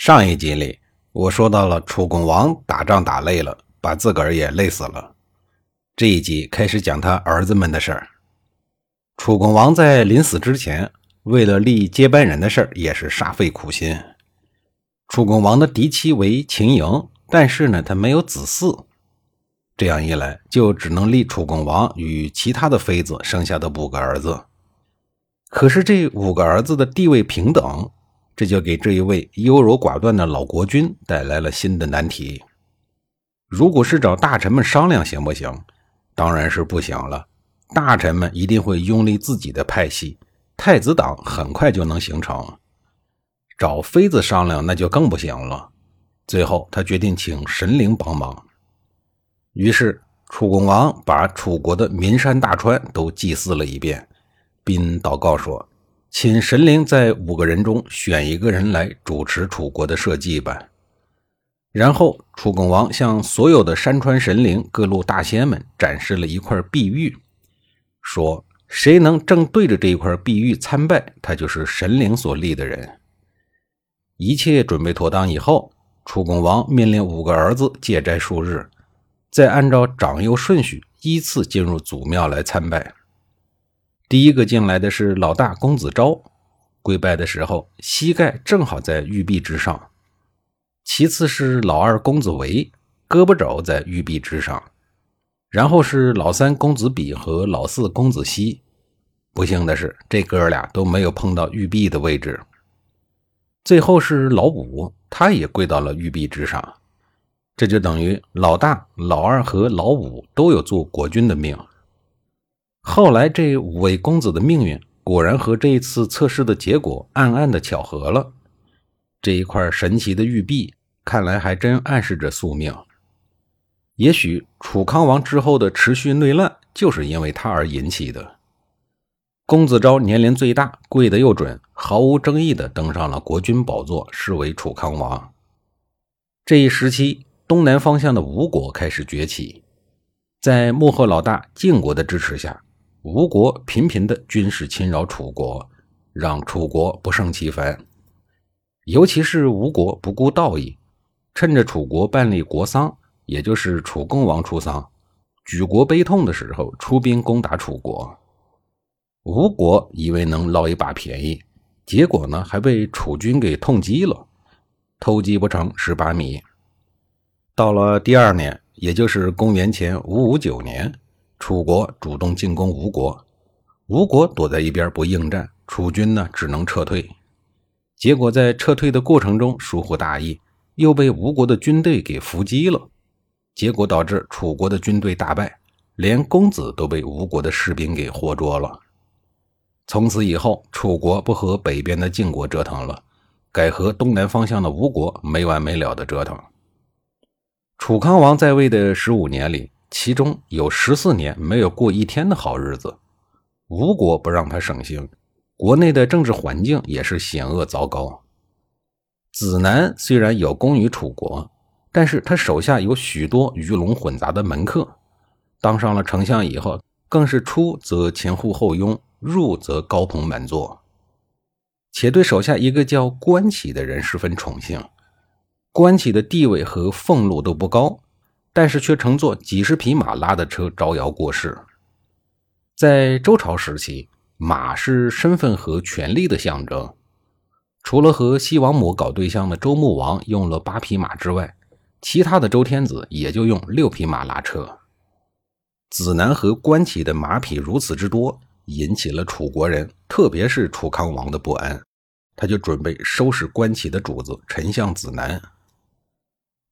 上一集里，我说到了楚共王打仗打累了，把自个儿也累死了。这一集开始讲他儿子们的事儿。楚共王在临死之前，为了立接班人的事儿，也是煞费苦心。楚共王的嫡妻为秦莹，但是呢，他没有子嗣，这样一来，就只能立楚共王与其他的妃子生下的五个儿子。可是这五个儿子的地位平等。这就给这一位优柔寡断的老国君带来了新的难题。如果是找大臣们商量，行不行？当然是不行了。大臣们一定会拥立自己的派系，太子党很快就能形成。找妃子商量，那就更不行了。最后，他决定请神灵帮忙。于是，楚共王把楚国的名山大川都祭祀了一遍，并祷告说。请神灵在五个人中选一个人来主持楚国的社稷吧。然后，楚共王向所有的山川神灵、各路大仙们展示了一块碧玉，说：“谁能正对着这一块碧玉参拜，他就是神灵所立的人。”一切准备妥当以后，楚共王命令五个儿子借斋数日，再按照长幼顺序依次进入祖庙来参拜。第一个进来的是老大公子昭，跪拜的时候膝盖正好在玉璧之上。其次是老二公子维，胳膊肘在玉璧之上。然后是老三公子比和老四公子西。不幸的是，这哥俩都没有碰到玉璧的位置。最后是老五，他也跪到了玉璧之上。这就等于老大、老二和老五都有做国君的命。后来，这五位公子的命运果然和这一次测试的结果暗暗的巧合了。这一块神奇的玉璧，看来还真暗示着宿命。也许楚康王之后的持续内乱，就是因为他而引起的。公子昭年龄最大，跪得又准，毫无争议的登上了国君宝座，是为楚康王。这一时期，东南方向的吴国开始崛起，在幕后老大晋国的支持下。吴国频频的军事侵扰楚国，让楚国不胜其烦。尤其是吴国不顾道义，趁着楚国办理国丧，也就是楚共王出丧，举国悲痛的时候，出兵攻打楚国。吴国以为能捞一把便宜，结果呢，还被楚军给痛击了，偷鸡不成蚀把米。到了第二年，也就是公元前五五九年。楚国主动进攻吴国，吴国躲在一边不应战，楚军呢只能撤退。结果在撤退的过程中疏忽大意，又被吴国的军队给伏击了。结果导致楚国的军队大败，连公子都被吴国的士兵给活捉了。从此以后，楚国不和北边的晋国折腾了，改和东南方向的吴国没完没了的折腾。楚康王在位的十五年里。其中有十四年没有过一天的好日子，吴国不让他省心，国内的政治环境也是险恶糟糕。子南虽然有功于楚国，但是他手下有许多鱼龙混杂的门客，当上了丞相以后，更是出则前呼后拥，入则高朋满座，且对手下一个叫关启的人十分宠幸。关启的地位和俸禄都不高。但是却乘坐几十匹马拉的车招摇过市。在周朝时期，马是身份和权力的象征。除了和西王母搞对象的周穆王用了八匹马之外，其他的周天子也就用六匹马拉车。子南和关起的马匹如此之多，引起了楚国人，特别是楚康王的不安。他就准备收拾关起的主子丞相子南。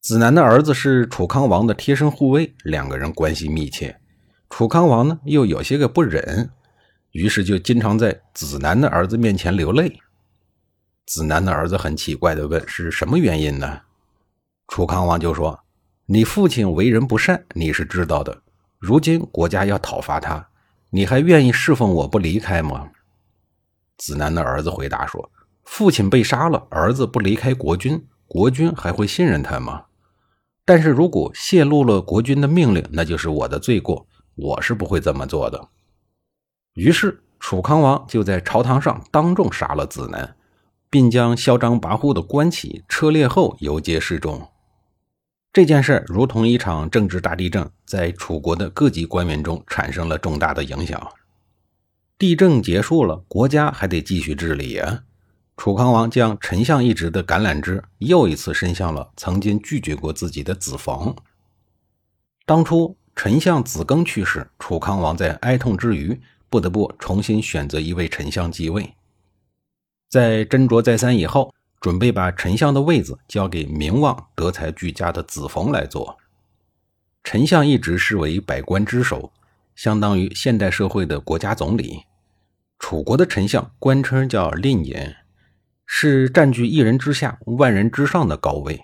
子南的儿子是楚康王的贴身护卫，两个人关系密切。楚康王呢，又有些个不忍，于是就经常在子南的儿子面前流泪。子南的儿子很奇怪的问：“是什么原因呢？”楚康王就说：“你父亲为人不善，你是知道的。如今国家要讨伐他，你还愿意侍奉我不离开吗？”子南的儿子回答说：“父亲被杀了，儿子不离开国君，国君还会信任他吗？但是如果泄露了国君的命令，那就是我的罪过，我是不会这么做的。”于是楚康王就在朝堂上当众杀了子南。并将嚣张跋扈的官旗车裂后游街示众。这件事如同一场政治大地震，在楚国的各级官员中产生了重大的影响。地震结束了，国家还得继续治理啊！楚康王将丞相一职的橄榄枝又一次伸向了曾经拒绝过自己的子冯。当初丞相子庚去世，楚康王在哀痛之余，不得不重新选择一位丞相继位。在斟酌再三以后，准备把丞相的位子交给名望德才俱佳的子冯来做。丞相一直视为百官之首，相当于现代社会的国家总理。楚国的丞相官称叫令尹，是占据一人之下、万人之上的高位，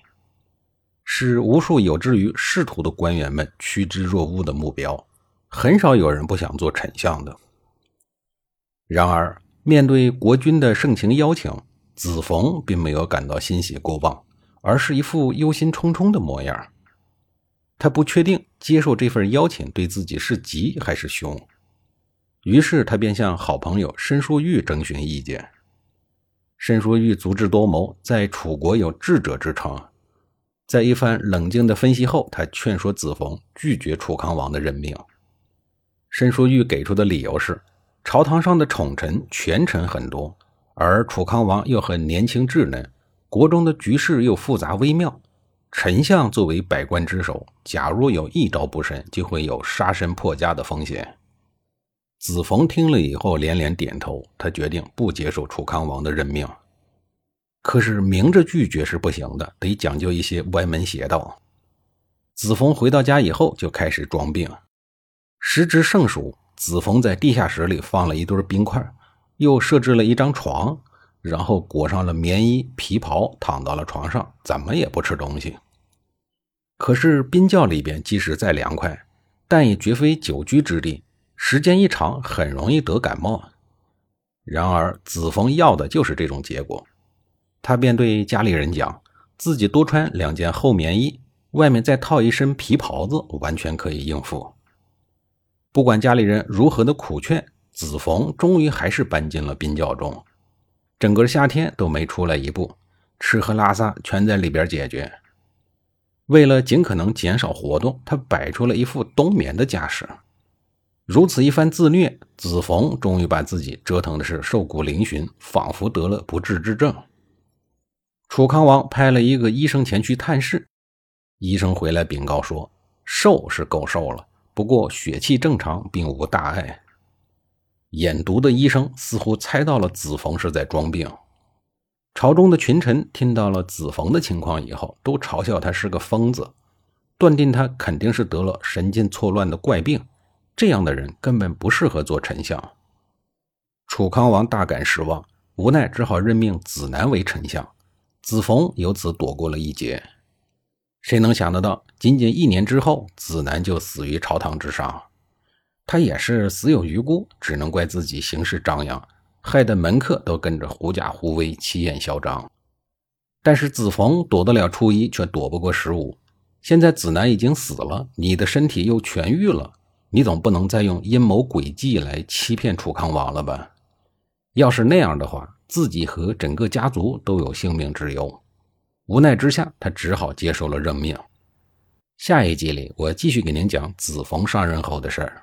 是无数有志于仕途的官员们趋之若鹜的目标。很少有人不想做丞相的。然而，面对国君的盛情邀请，子冯并没有感到欣喜过望，而是一副忧心忡忡的模样。他不确定接受这份邀请对自己是吉还是凶，于是他便向好朋友申叔玉征询意见。申叔玉足智多谋，在楚国有智者之称。在一番冷静的分析后，他劝说子冯拒绝楚康王的任命。申叔玉给出的理由是。朝堂上的宠臣权臣很多，而楚康王又很年轻稚嫩，国中的局势又复杂微妙。丞相作为百官之首，假如有一招不慎，就会有杀身破家的风险。子冯听了以后连连点头，他决定不接受楚康王的任命。可是明着拒绝是不行的，得讲究一些歪门邪道。子冯回到家以后就开始装病，时值盛暑。子冯在地下室里放了一堆冰块，又设置了一张床，然后裹上了棉衣皮袍，躺到了床上，怎么也不吃东西。可是冰窖里边即使再凉快，但也绝非久居之地，时间一长很容易得感冒。然而子冯要的就是这种结果，他便对家里人讲，自己多穿两件厚棉衣，外面再套一身皮袍子，完全可以应付。不管家里人如何的苦劝，子冯终于还是搬进了冰窖中。整个夏天都没出来一步，吃喝拉撒全在里边解决。为了尽可能减少活动，他摆出了一副冬眠的架势。如此一番自虐，子冯终于把自己折腾的是瘦骨嶙峋，仿佛得了不治之症。楚康王派了一个医生前去探视，医生回来禀告说：“瘦是够瘦了。”不过血气正常，并无大碍。眼毒的医生似乎猜到了子冯是在装病。朝中的群臣听到了子冯的情况以后，都嘲笑他是个疯子，断定他肯定是得了神经错乱的怪病。这样的人根本不适合做丞相。楚康王大感失望，无奈只好任命子南为丞相。子冯由此躲过了一劫。谁能想得到，仅仅一年之后，子南就死于朝堂之上。他也是死有余辜，只能怪自己行事张扬，害得门客都跟着狐假虎威、气焰嚣张。但是子冯躲得了初一，却躲不过十五。现在子南已经死了，你的身体又痊愈了，你总不能再用阴谋诡计来欺骗楚康王了吧？要是那样的话，自己和整个家族都有性命之忧。无奈之下，他只好接受了任命。下一集里，我继续给您讲子冯上任后的事儿。